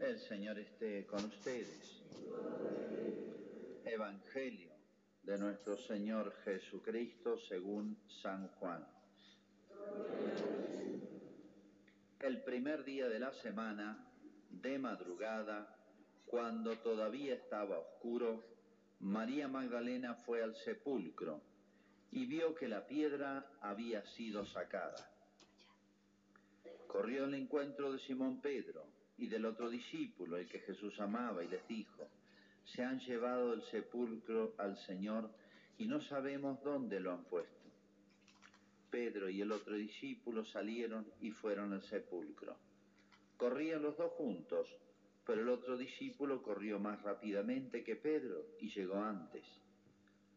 El Señor esté con ustedes. Evangelio de nuestro Señor Jesucristo según San Juan. El primer día de la semana, de madrugada, cuando todavía estaba oscuro, María Magdalena fue al sepulcro y vio que la piedra había sido sacada. Corrió al encuentro de Simón Pedro y del otro discípulo, el que Jesús amaba, y les dijo, se han llevado del sepulcro al Señor y no sabemos dónde lo han puesto. Pedro y el otro discípulo salieron y fueron al sepulcro. Corrían los dos juntos, pero el otro discípulo corrió más rápidamente que Pedro y llegó antes.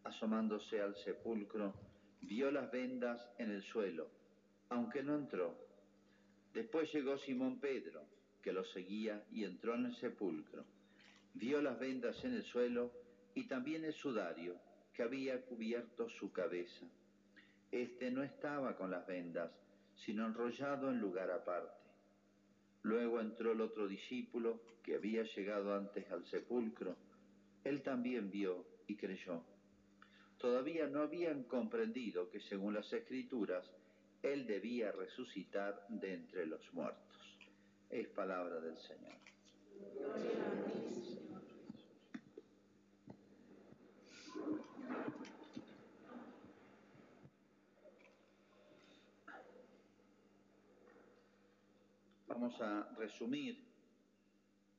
Asomándose al sepulcro, vio las vendas en el suelo, aunque no entró. Después llegó Simón Pedro, que lo seguía, y entró en el sepulcro. Vio las vendas en el suelo y también el sudario que había cubierto su cabeza. Este no estaba con las vendas, sino enrollado en lugar aparte. Luego entró el otro discípulo que había llegado antes al sepulcro. Él también vio y creyó. Todavía no habían comprendido que según las escrituras, Él debía resucitar de entre los muertos. Es palabra del Señor. Vamos a resumir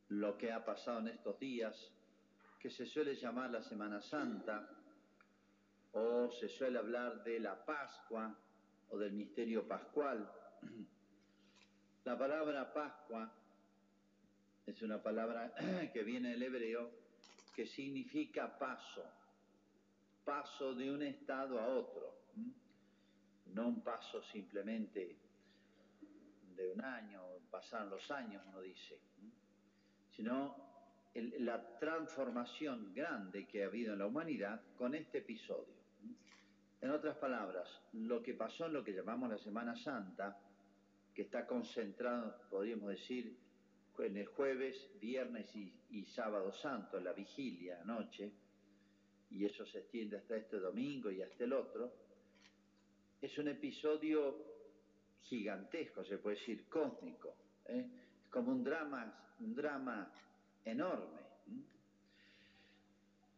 lo que ha pasado en estos días, que se suele llamar la Semana Santa, o se suele hablar de la Pascua o del misterio pascual. La palabra Pascua es una palabra que viene del hebreo que significa paso, paso de un estado a otro, no un paso simplemente de un año, pasaron los años, uno dice, sino la transformación grande que ha habido en la humanidad con este episodio. En otras palabras, lo que pasó en lo que llamamos la Semana Santa, que está concentrado, podríamos decir, en el jueves, viernes y, sábado santo, la vigilia, noche, y eso se extiende hasta este domingo y hasta el otro, es un episodio gigantesco, se puede decir cósmico, ¿eh? como un drama, un drama enorme.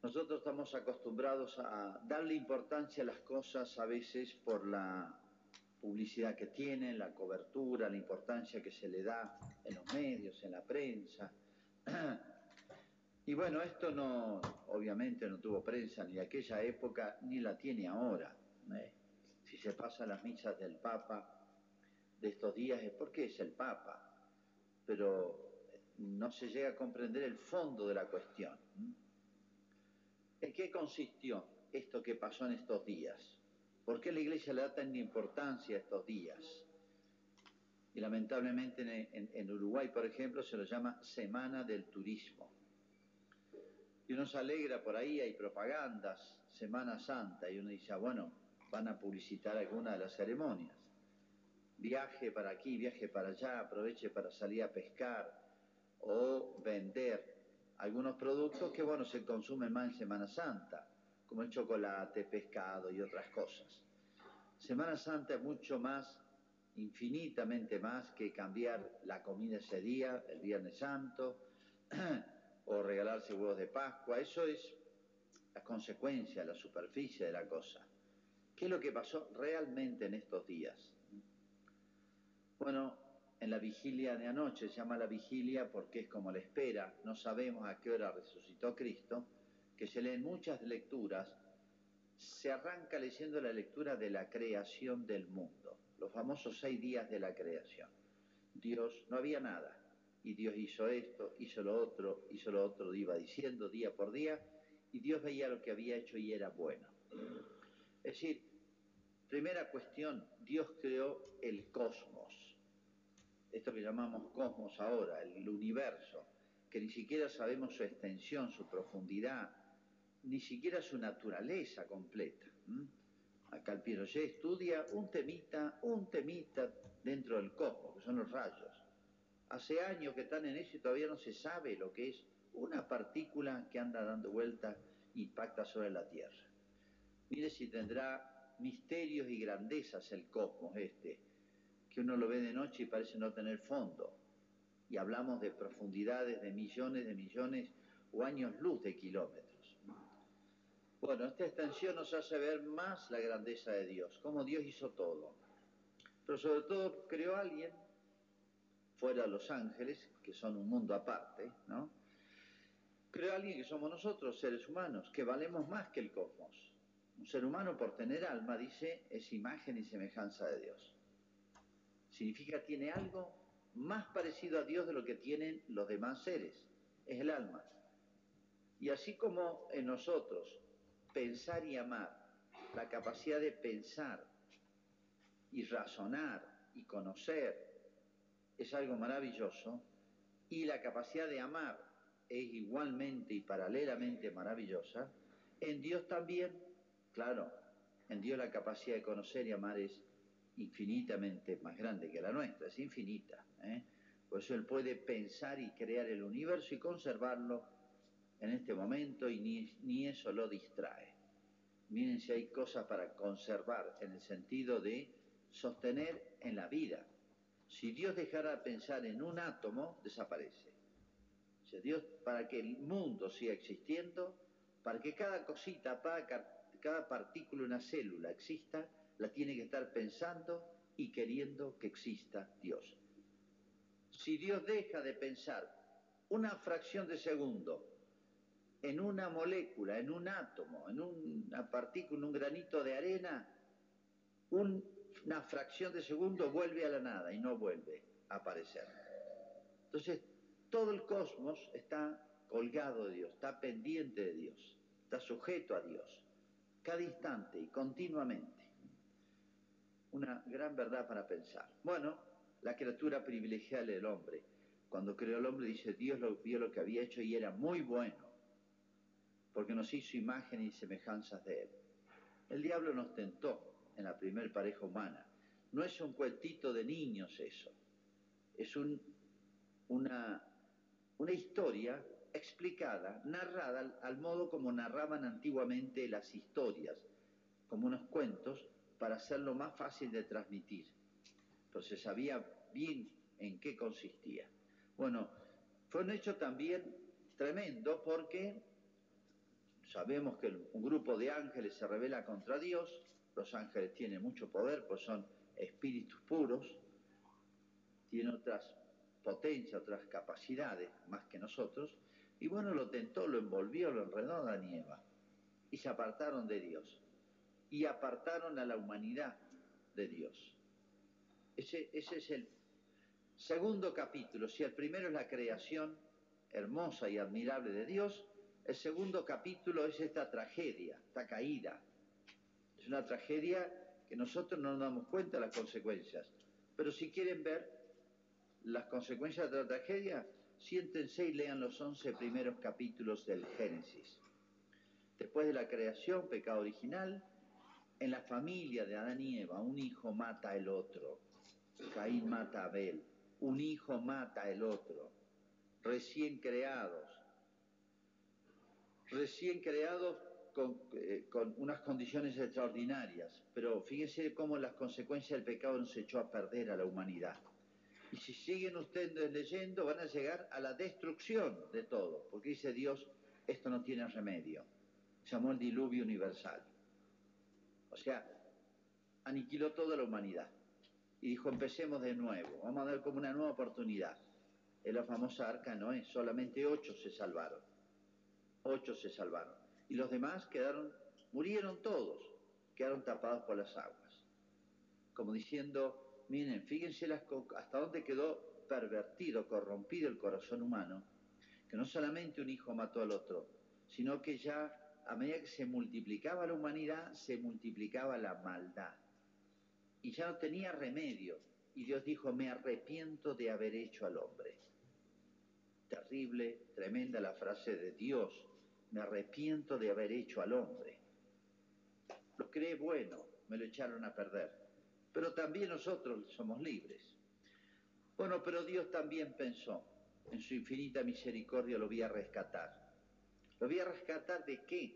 Nosotros estamos acostumbrados a darle importancia a las cosas a veces por la publicidad que tienen, la cobertura, la importancia que se le da en los medios, en la prensa. Y bueno, esto no, obviamente no tuvo prensa ni en aquella época, ni la tiene ahora. ¿eh? Si se pasa las misas del Papa, de estos días es porque es el Papa, pero no se llega a comprender el fondo de la cuestión. ¿En qué consistió esto que pasó en estos días? ¿Por qué la Iglesia le da tanta importancia a estos días? Y lamentablemente en, en, Uruguay, por ejemplo, se lo llama Semana del Turismo. Y uno se alegra por ahí, hay propagandas, Semana Santa, y uno dice, ah, bueno, van a publicitar alguna de las ceremonias viaje para aquí, viaje para allá, aproveche para salir a pescar o vender algunos productos que, bueno, se consumen más en Semana Santa, como el chocolate, pescado y otras cosas. Semana Santa es mucho más, infinitamente más que cambiar la comida ese día, el Viernes Santo, o regalarse huevos de Pascua. Eso es la consecuencia, la superficie de la cosa. ¿Qué es lo que pasó realmente en estos días? Bueno, en la vigilia de anoche, se llama la vigilia porque es como la espera, no sabemos a qué hora resucitó Cristo, que se leen muchas lecturas, se arranca leyendo la lectura de la creación del mundo, los famosos seis días de la creación. Dios, no había nada, y Dios hizo esto, hizo lo otro, hizo lo otro, iba diciendo día por día, y Dios veía lo que había hecho y era bueno. Es decir, primera cuestión, Dios creó el cosmos esto que llamamos cosmos ahora, el universo, que ni siquiera sabemos su extensión, su profundidad, ni siquiera su naturaleza completa. Acá el estudia un temita, un temita dentro del cosmos, que son los rayos. Hace años que están en eso y todavía no se sabe lo que es una partícula que anda dando vueltas y impacta sobre la Tierra. Mire si tendrá misterios y grandezas el cosmos este, que uno lo ve de noche y parece no tener fondo. Y hablamos de profundidades de millones de millones o años luz de kilómetros. Bueno, esta extensión nos hace ver más la grandeza de Dios, cómo Dios hizo todo. Pero sobre todo creó a alguien, fuera de los ángeles, que son un mundo aparte, ¿no? Creó a alguien que somos nosotros, seres humanos, que valemos más que el cosmos. Un ser humano por tener alma, dice, es imagen y semejanza de Dios. Significa tiene algo más parecido a Dios de lo que tienen los demás seres. Es el alma. Y así como en nosotros pensar y amar, la capacidad de pensar y razonar y conocer es algo maravilloso y la capacidad de amar es igualmente y paralelamente maravillosa, en Dios también, claro, en Dios la capacidad de conocer y amar es infinitamente más grande que la nuestra, es infinita. ¿eh? Por eso Él puede pensar y crear el universo y conservarlo en este momento y ni, eso lo distrae. Miren si hay cosas para conservar en el sentido de sostener en la vida. Si Dios dejara de pensar en un átomo, desaparece. Si Dios, para que el mundo siga existiendo, para que cada cosita, cada, cada partícula, una célula exista, la tiene que estar pensando y queriendo que exista Dios. Si Dios deja de pensar una fracción de segundo en una molécula, en un átomo, en una partícula, en un granito de arena, un, una fracción de segundo vuelve a la nada y no vuelve a aparecer. Entonces, todo el cosmos está colgado de Dios, está pendiente de Dios, está sujeto a Dios, cada instante y continuamente. Una gran verdad para pensar. Bueno, la criatura privilegiada del hombre. Cuando creó el hombre, dice, Dios vio lo que había hecho y era muy bueno porque nos hizo imagen y semejanzas de Él. El diablo nos tentó en la primer pareja humana. No es un cuentito de niños eso, es un, una, historia explicada, narrada al, al modo como narraban antiguamente las historias, como unos cuentos, para hacerlo más fácil de transmitir. Se sabía bien en qué consistía. Bueno, fue un hecho también tremendo porque sabemos que un grupo de ángeles se revela contra Dios, los ángeles tienen mucho poder, pues son espíritus puros, tienen otras potencias, otras capacidades más que nosotros, y bueno, lo tentó, lo envolvió, lo enredó a Adán y se apartaron de Dios, y apartaron a la humanidad de Dios. Ese es el segundo capítulo, si el primero es la creación hermosa y admirable de Dios, el segundo capítulo es esta tragedia, esta caída. Es una tragedia que nosotros no nos damos cuenta de las consecuencias. Pero si quieren ver las consecuencias de la tragedia, siéntense y lean los once primeros capítulos del Génesis. Después de la creación, pecado original, en la familia de Adán y Eva, un hijo mata al otro. Caín mata a Abel. Un hijo mata al otro. Recién creados, recién creados con, eh, con, unas condiciones extraordinarias, pero fíjense cómo las consecuencias del pecado nos echó a perder a la humanidad. Y si siguen ustedes leyendo, van a llegar a la destrucción de todo, porque dice Dios, esto no tiene remedio. Llamó el diluvio universal. O sea, aniquiló toda la humanidad. Y dijo, empecemos de nuevo, vamos a dar como una nueva oportunidad. En la famosa arca Noé, solamente ocho se salvaron ocho se salvaron. Y los demás quedaron, murieron todos, quedaron tapados por las aguas. Como diciendo, miren, fíjense hasta dónde quedó pervertido, corrompido el corazón humano, que no solamente un hijo mató al otro, sino que ya a medida que se multiplicaba la humanidad, se multiplicaba la maldad. Y ya no tenía remedio. Y Dios dijo, me arrepiento de haber hecho al hombre. Terrible, tremenda la frase de Dios me arrepiento de haber hecho al hombre. Lo creé bueno, me lo echaron a perder. Pero también nosotros somos libres. Bueno, pero Dios también pensó, en su infinita misericordia lo voy a rescatar. ¿Lo voy a rescatar de qué?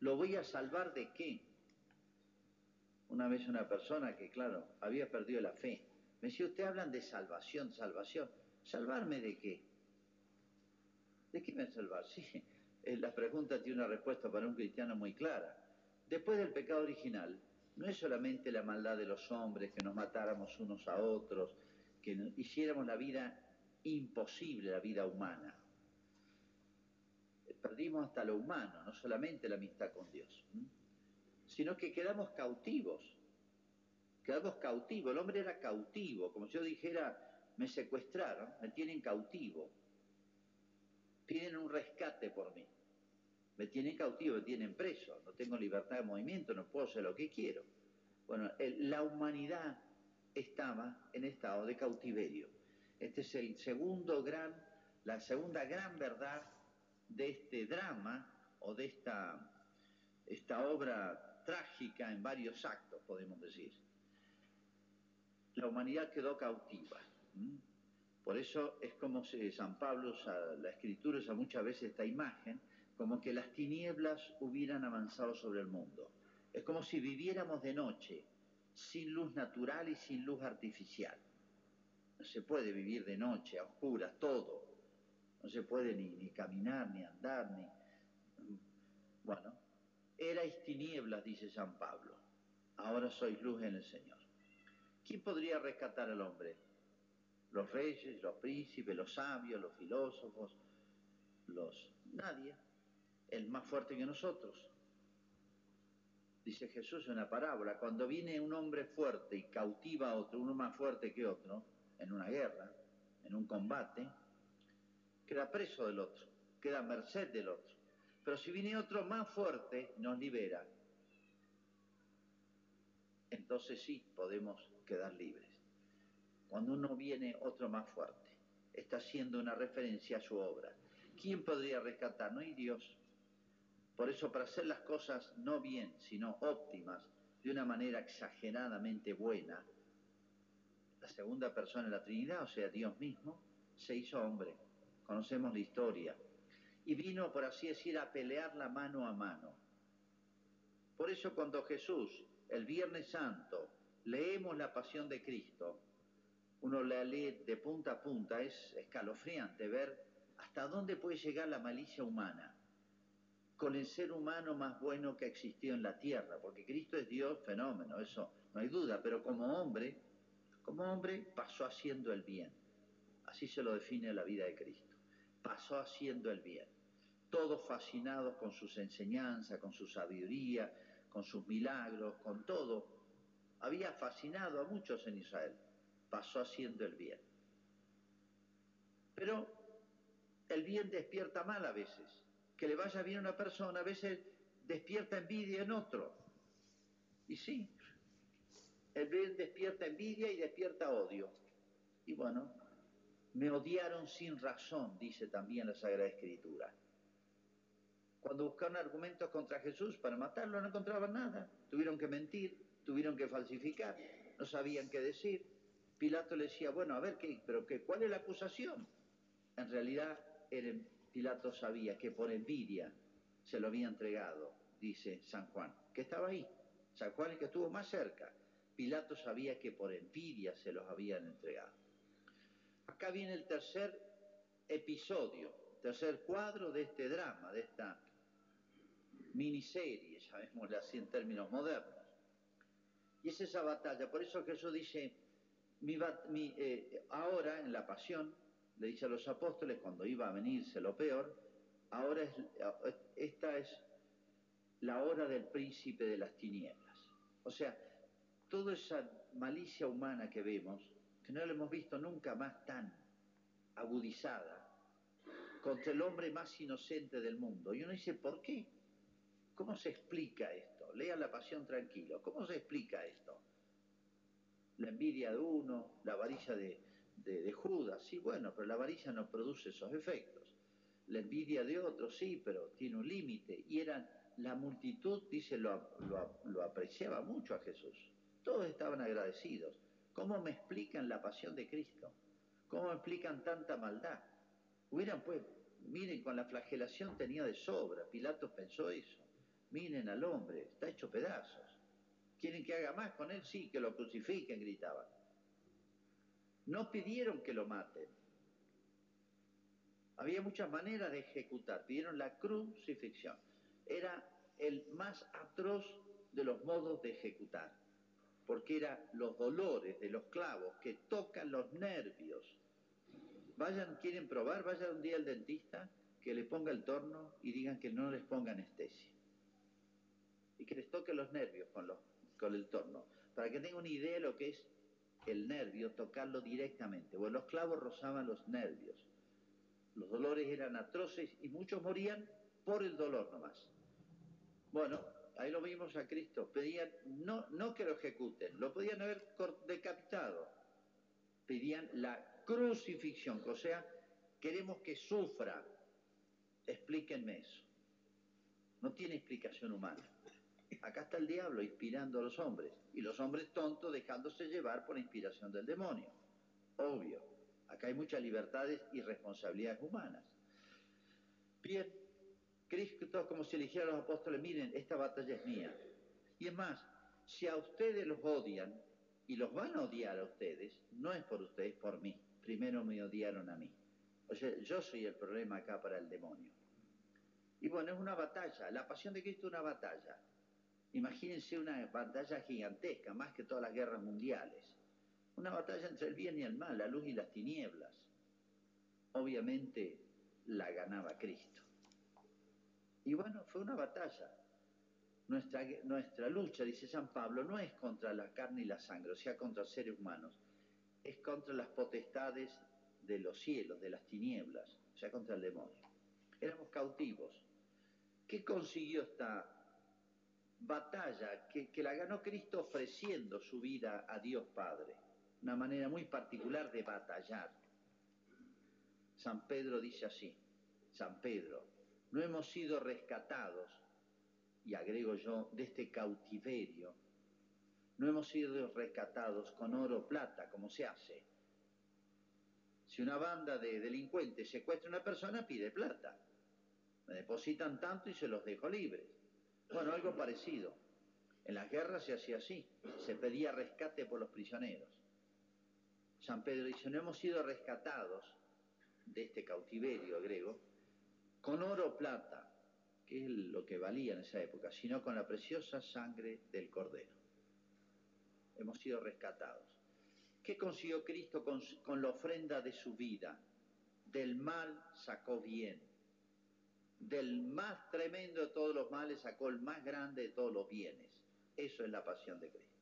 ¿Lo voy a salvar de qué? Una vez una persona que, claro, había perdido la fe, me decía, usted hablan de salvación, salvación. ¿Salvarme de qué? ¿De qué me salvar? Sí, eh, la pregunta tiene una respuesta para un cristiano muy clara. Después del pecado original, no es solamente la maldad de los hombres, que nos matáramos unos a otros, que hiciéramos la vida imposible, la vida humana. Perdimos hasta lo humano, no solamente la amistad con Dios, sino que quedamos cautivos. Quedamos cautivos. El hombre era cautivo, como si yo dijera, me secuestraron, me tienen cautivo. Piden un rescate por mí. Me tienen cautivo, me tienen preso, no tengo libertad de movimiento, no puedo hacer lo que quiero. Bueno, la humanidad estaba en estado de cautiverio. Este es el segundo gran, la segunda gran verdad de este drama o de esta, esta obra trágica en varios actos, podemos decir. La humanidad quedó cautiva. Por eso es como si San Pablo, la escritura usa muchas veces esta imagen, como que las tinieblas hubieran avanzado sobre el mundo. Es como si viviéramos de noche, sin luz natural y sin luz artificial. No se puede vivir de noche, a oscuras, todo. No se puede ni, ni caminar, ni andar, ni... Bueno, erais tinieblas, dice San Pablo. Ahora sois luz en el Señor. ¿Quién podría rescatar al hombre? Los reyes, los príncipes, los sabios, los filósofos, los... Nadie. El más fuerte que nosotros dice Jesús en una parábola, cuando viene un hombre fuerte y cautiva a otro, uno más fuerte que otro, en una guerra, en un combate, queda preso del otro, queda a merced del otro. Pero si viene otro más fuerte, nos libera. Entonces sí podemos quedar libres. Cuando uno viene otro más fuerte, está haciendo una referencia a su obra. ¿Quién podría rescatar? No hay Dios. Por eso, para hacer las cosas no bien, sino óptimas, de una manera exageradamente buena, la segunda persona de la Trinidad, o sea, Dios mismo, se hizo hombre. Conocemos la historia. Y vino, por así decir, a pelear la mano a mano. Por eso cuando Jesús, el Viernes Santo, leemos la pasión de Cristo, uno la lee de punta a punta, es escalofriante ver hasta dónde puede llegar la malicia humana con el ser humano más bueno que existió en la tierra, porque Cristo es Dios fenómeno, eso no hay duda, pero como hombre, como hombre pasó haciendo el bien. Así se lo define la vida de Cristo. Pasó haciendo el bien. Todos fascinados con sus enseñanzas, con su sabiduría, con sus milagros, con todo. Había fascinado a muchos en Israel. Pasó haciendo el bien. Pero el bien despierta mal a veces que le vaya bien a una persona a veces despierta envidia en otro. Y sí, el bien despierta envidia y despierta odio. Y bueno, me odiaron sin razón, dice también la Sagrada Escritura. Cuando buscaron argumentos contra Jesús para matarlo no encontraban nada. Tuvieron que mentir, tuvieron que falsificar, no sabían qué decir. Pilato le decía, bueno, a ver, ¿qué, pero qué, ¿cuál es la acusación? En realidad eran Pilato sabía que por envidia se lo había entregado, dice San Juan, que estaba ahí. San Juan el que estuvo más cerca. Pilato sabía que por envidia se los habían entregado. Acá viene el tercer episodio, tercer cuadro de este drama, de esta miniserie, llamémosle así en términos modernos. Y es esa batalla, por eso Jesús dice, mi, eh, ahora en la pasión, le dice a los apóstoles cuando iba a venirse lo peor, ahora es, esta es la hora del príncipe de las tinieblas. O sea, toda esa malicia humana que vemos, que no la hemos visto nunca más tan agudizada, contra el hombre más inocente del mundo. Y uno dice, ¿por qué? ¿Cómo se explica esto? Lea la pasión tranquilo. ¿Cómo se explica esto? La envidia de uno, la varilla de, Judas, sí, bueno, pero la avaricia no produce esos efectos. La envidia de otros, sí, pero tiene un límite. Y eran, la multitud, dice, lo, lo, apreciaba mucho a Jesús. Todos estaban agradecidos. ¿Cómo me explican la pasión de Cristo? ¿Cómo me explican tanta maldad? Hubieran pues, miren, con la flagelación tenía de sobra. Pilatos pensó eso. Miren al hombre, está hecho pedazos. ¿Quieren que haga más con él? Sí, que lo crucifiquen, gritaban. No pidieron que lo maten. Había muchas maneras de ejecutar. Pidieron la crucifixión. Era el más atroz de los modos de ejecutar, porque eran los dolores de los clavos que tocan los nervios. Vayan, quieren probar, vayan un día al dentista, que le ponga el torno y digan que no les ponga anestesia. Y que les toque los nervios con, los, con el torno, para que tengan una idea de lo que es el nervio, tocarlo directamente. Bueno, los clavos rozaban los nervios. Los dolores eran atroces y muchos morían por el dolor nomás. Bueno, ahí lo vimos a Cristo. Pedían no, no que lo ejecuten, lo podían haber decapitado. Pedían la crucifixión, o sea, queremos que sufra. Explíquenme eso. No tiene explicación humana. Acá está el diablo inspirando a los hombres y los hombres tontos dejándose llevar por la inspiración del demonio. Obvio. Acá hay muchas libertades y responsabilidades humanas. Bien, Cristo como si eligiera a los apóstoles, miren, esta batalla es mía. Y es más, si a ustedes los odian y los van a odiar a ustedes, no es por ustedes, por mí. Primero me odiaron a mí. O sea, yo soy el problema acá para el demonio. Y bueno, es una batalla. La pasión de Cristo es una batalla. Imagínense una batalla gigantesca, más que todas las guerras mundiales. Una batalla entre el bien y el mal, la luz y las tinieblas. Obviamente la ganaba Cristo. Y bueno, fue una batalla. Nuestra, nuestra lucha, dice San Pablo, no es contra la carne y la sangre, o sea, contra seres humanos, es contra las potestades de los cielos, de las tinieblas, o sea, contra el demonio. Éramos cautivos. ¿Qué consiguió esta batalla que, la ganó Cristo ofreciendo su vida a Dios Padre? Una manera muy particular de batallar. San Pedro dice así, San Pedro, no hemos sido rescatados, y agrego yo, de este cautiverio, no hemos sido rescatados con oro o plata, como se hace. Si una banda de delincuentes secuestra a una persona, pide plata. Me depositan tanto y se los dejo libres. Bueno, algo parecido. En las guerras se hacía así, se pedía rescate por los prisioneros. San Pedro dice, no hemos sido rescatados de este cautiverio griego, con oro o plata, que es lo que valía en esa época, sino con la preciosa sangre del Cordero. Hemos sido rescatados. ¿Qué consiguió Cristo con, con la ofrenda de su vida? Del mal sacó bien. Del más tremendo de todos los males sacó el más grande de todos los bienes. Eso es la pasión de Cristo.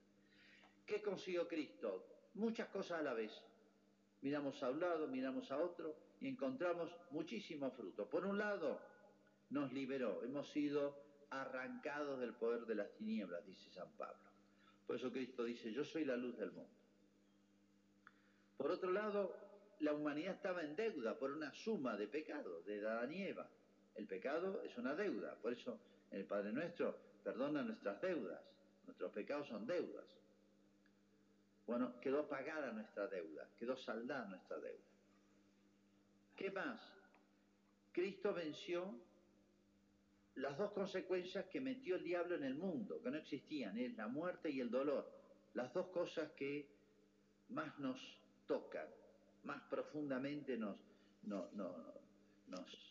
¿Qué consiguió Cristo? Muchas cosas a la vez. Miramos a un lado, miramos a otro y encontramos muchísimos frutos. Por un lado, nos liberó, hemos sido arrancados del poder de las tinieblas, dice San Pablo. Por eso Cristo dice, yo soy la luz del mundo. Por otro lado, la humanidad estaba en deuda por una suma de pecados, de Adán y Eva. El pecado es una deuda, por eso el Padre Nuestro perdona nuestras deudas. Nuestros pecados son deudas. Bueno, quedó pagada nuestra deuda, quedó saldada nuestra deuda. ¿Qué más? Cristo venció las dos consecuencias que metió el diablo en el mundo, que no existían, es la muerte y el dolor. Las dos cosas que más nos tocan, más profundamente nos, no, no, nos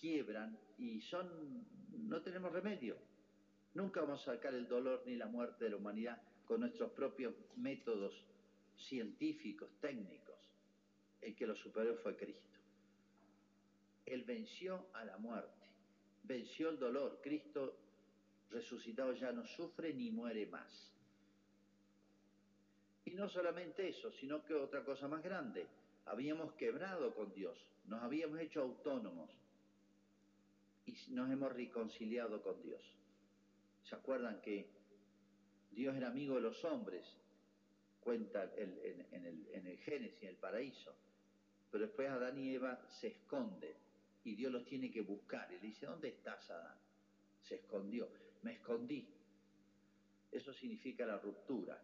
quiebran y son, no tenemos remedio. Nunca vamos a sacar el dolor ni la muerte de la humanidad con nuestros propios métodos científicos, técnicos. El que lo superó fue Cristo. Él venció a la muerte, venció el dolor. Cristo resucitado ya no sufre ni muere más. Y no solamente eso, sino que otra cosa más grande. Habíamos quebrado con Dios, nos habíamos hecho autónomos y nos hemos reconciliado con Dios. ¿Se acuerdan que Dios era amigo de los hombres? Cuenta el, en, el, Génesis, en el paraíso. Pero después Adán y Eva se esconden y Dios los tiene que buscar. Y dice, ¿dónde estás, Adán? Se escondió. Me escondí. Eso significa la ruptura.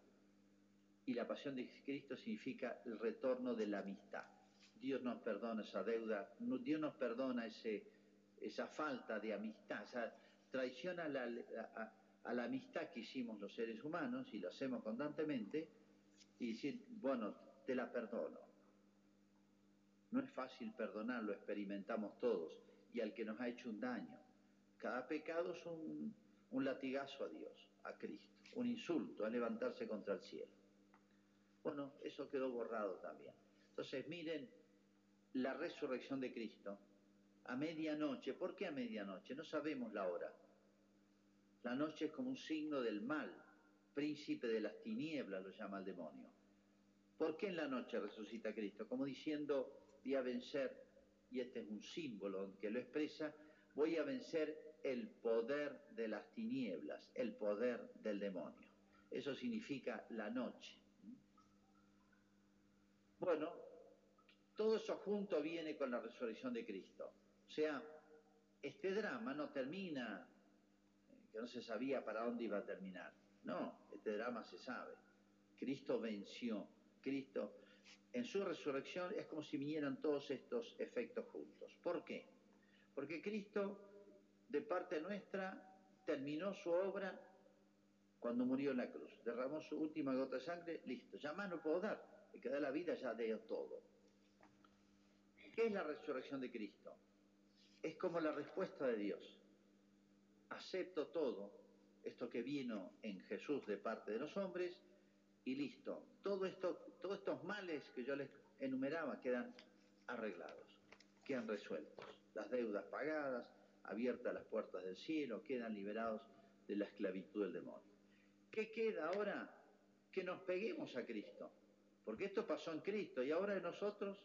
y la pasión de Cristo significa el retorno de la amistad. Dios nos perdona esa deuda, Dios nos perdona ese, esa falta de amistad, esa traición a la, a, la amistad que hicimos los seres humanos y lo hacemos constantemente y decir, bueno, te la perdono. No es fácil perdonar, lo experimentamos todos y al que nos ha hecho un daño. Cada pecado es un, un latigazo a Dios, a Cristo, un insulto, a levantarse contra el cielo. Bueno, eso quedó borrado también. Entonces, miren la resurrección de Cristo a medianoche. ¿Por qué a medianoche? No sabemos la hora. La noche es como un signo del mal, príncipe de las tinieblas lo llama el demonio. ¿Por qué en la noche resucita Cristo? Como diciendo, voy a vencer, y este es un símbolo que lo expresa, voy a vencer el poder de las tinieblas, el poder del demonio. Eso significa la noche. Bueno, todo eso junto viene con la resurrección de Cristo. Sea, este drama no termina, eh, que no se sabía para dónde iba a terminar. No, este drama se sabe. Cristo venció. Cristo, en su resurrección es como si vinieran todos estos efectos juntos. ¿Por qué? Porque Cristo, de parte nuestra, terminó su obra cuando murió en la cruz. Derramó su última gota de sangre, listo. Ya más no puedo dar el que da la vida ya de todo. ¿Qué es la resurrección de Cristo? Es como la respuesta de Dios. Acepto todo esto que vino en Jesús de parte de los hombres y listo. Todos estos males que yo les enumeraba quedan arreglados, quedan resueltos. Las deudas pagadas, abiertas las puertas del cielo, quedan liberados de la esclavitud del demonio. ¿Qué queda ahora? Que nos peguemos a Cristo porque esto pasó en Cristo y ahora en nosotros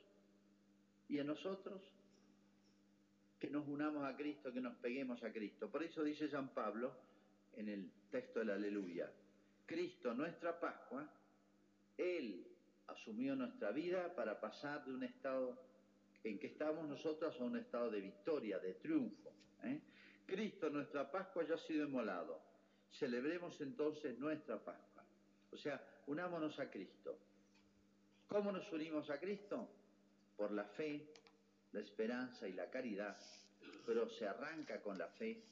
y en nosotros que nos unamos a Cristo, que nos peguemos a Cristo. Por eso dice San Pablo en el texto de la Aleluya, Cristo nuestra Pascua, Él asumió nuestra vida para pasar de un estado en que estamos nosotros a un estado de victoria, de triunfo. ¿eh? Cristo nuestra Pascua ya ha sido inmolado. Celebremos entonces nuestra Pascua. O sea, unámonos a Cristo. ¿Cómo nos unimos a Cristo? Por la fe, la esperanza y la caridad, pero se arranca con la fe,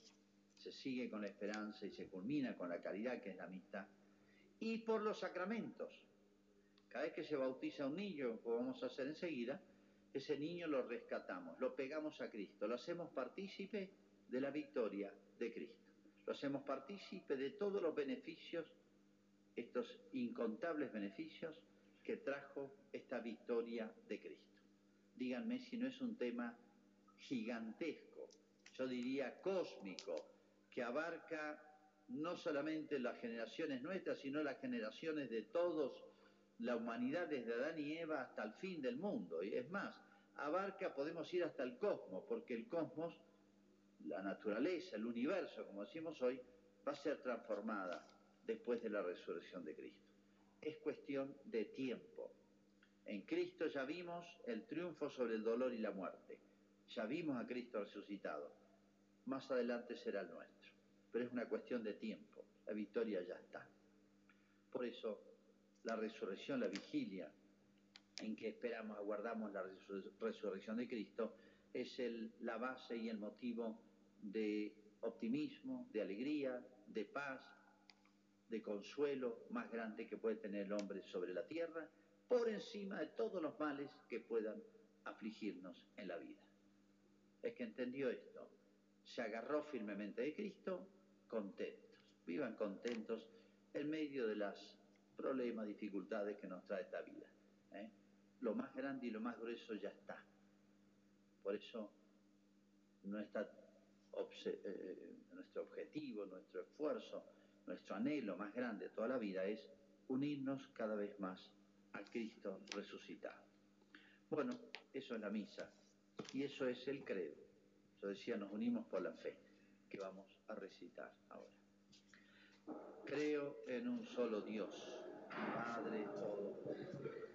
se sigue con la esperanza y se culmina con la caridad, que es la amistad, y por los sacramentos. Cada vez que se bautiza un niño, como vamos a hacer enseguida, ese niño lo rescatamos, lo pegamos a Cristo, lo hacemos partícipe de la victoria de Cristo. Lo hacemos partícipe de todos los beneficios, estos incontables beneficios que trajo esta victoria de Cristo. Díganme si no es un tema gigantesco, yo diría cósmico, que abarca no solamente las generaciones nuestras, sino las generaciones de todos, la humanidad desde Adán y Eva hasta el fin del mundo. Y es más, abarca, podemos ir hasta el cosmos, porque el cosmos, la naturaleza, el universo, como decimos hoy, va a ser transformada después de la resurrección de Cristo es cuestión de tiempo. En Cristo ya vimos el triunfo sobre el dolor y la muerte. Ya vimos a Cristo resucitado. Más adelante será el nuestro. Pero es una cuestión de tiempo. La victoria ya está. Por eso la resurrección, la vigilia en que esperamos, aguardamos la resurrección de Cristo, es la base y el motivo de optimismo, de alegría, de paz, de consuelo más grande que puede tener el hombre sobre la tierra, por encima de todos los males que puedan afligirnos en la vida. Es que entendió esto, se agarró firmemente de Cristo, contentos, vivan contentos en medio de las problemas, dificultades que nos trae esta vida. ¿eh? Lo más grande y lo más grueso ya está. Por eso nuestra, eh, nuestro objetivo, nuestro esfuerzo, nuestro anhelo más grande toda la vida es unirnos cada vez más a Cristo resucitado. Bueno, eso es la misa y eso es el credo. Yo decía, nos unimos por la fe, que vamos a recitar ahora. Creo en un solo Dios, Padre Todopoderoso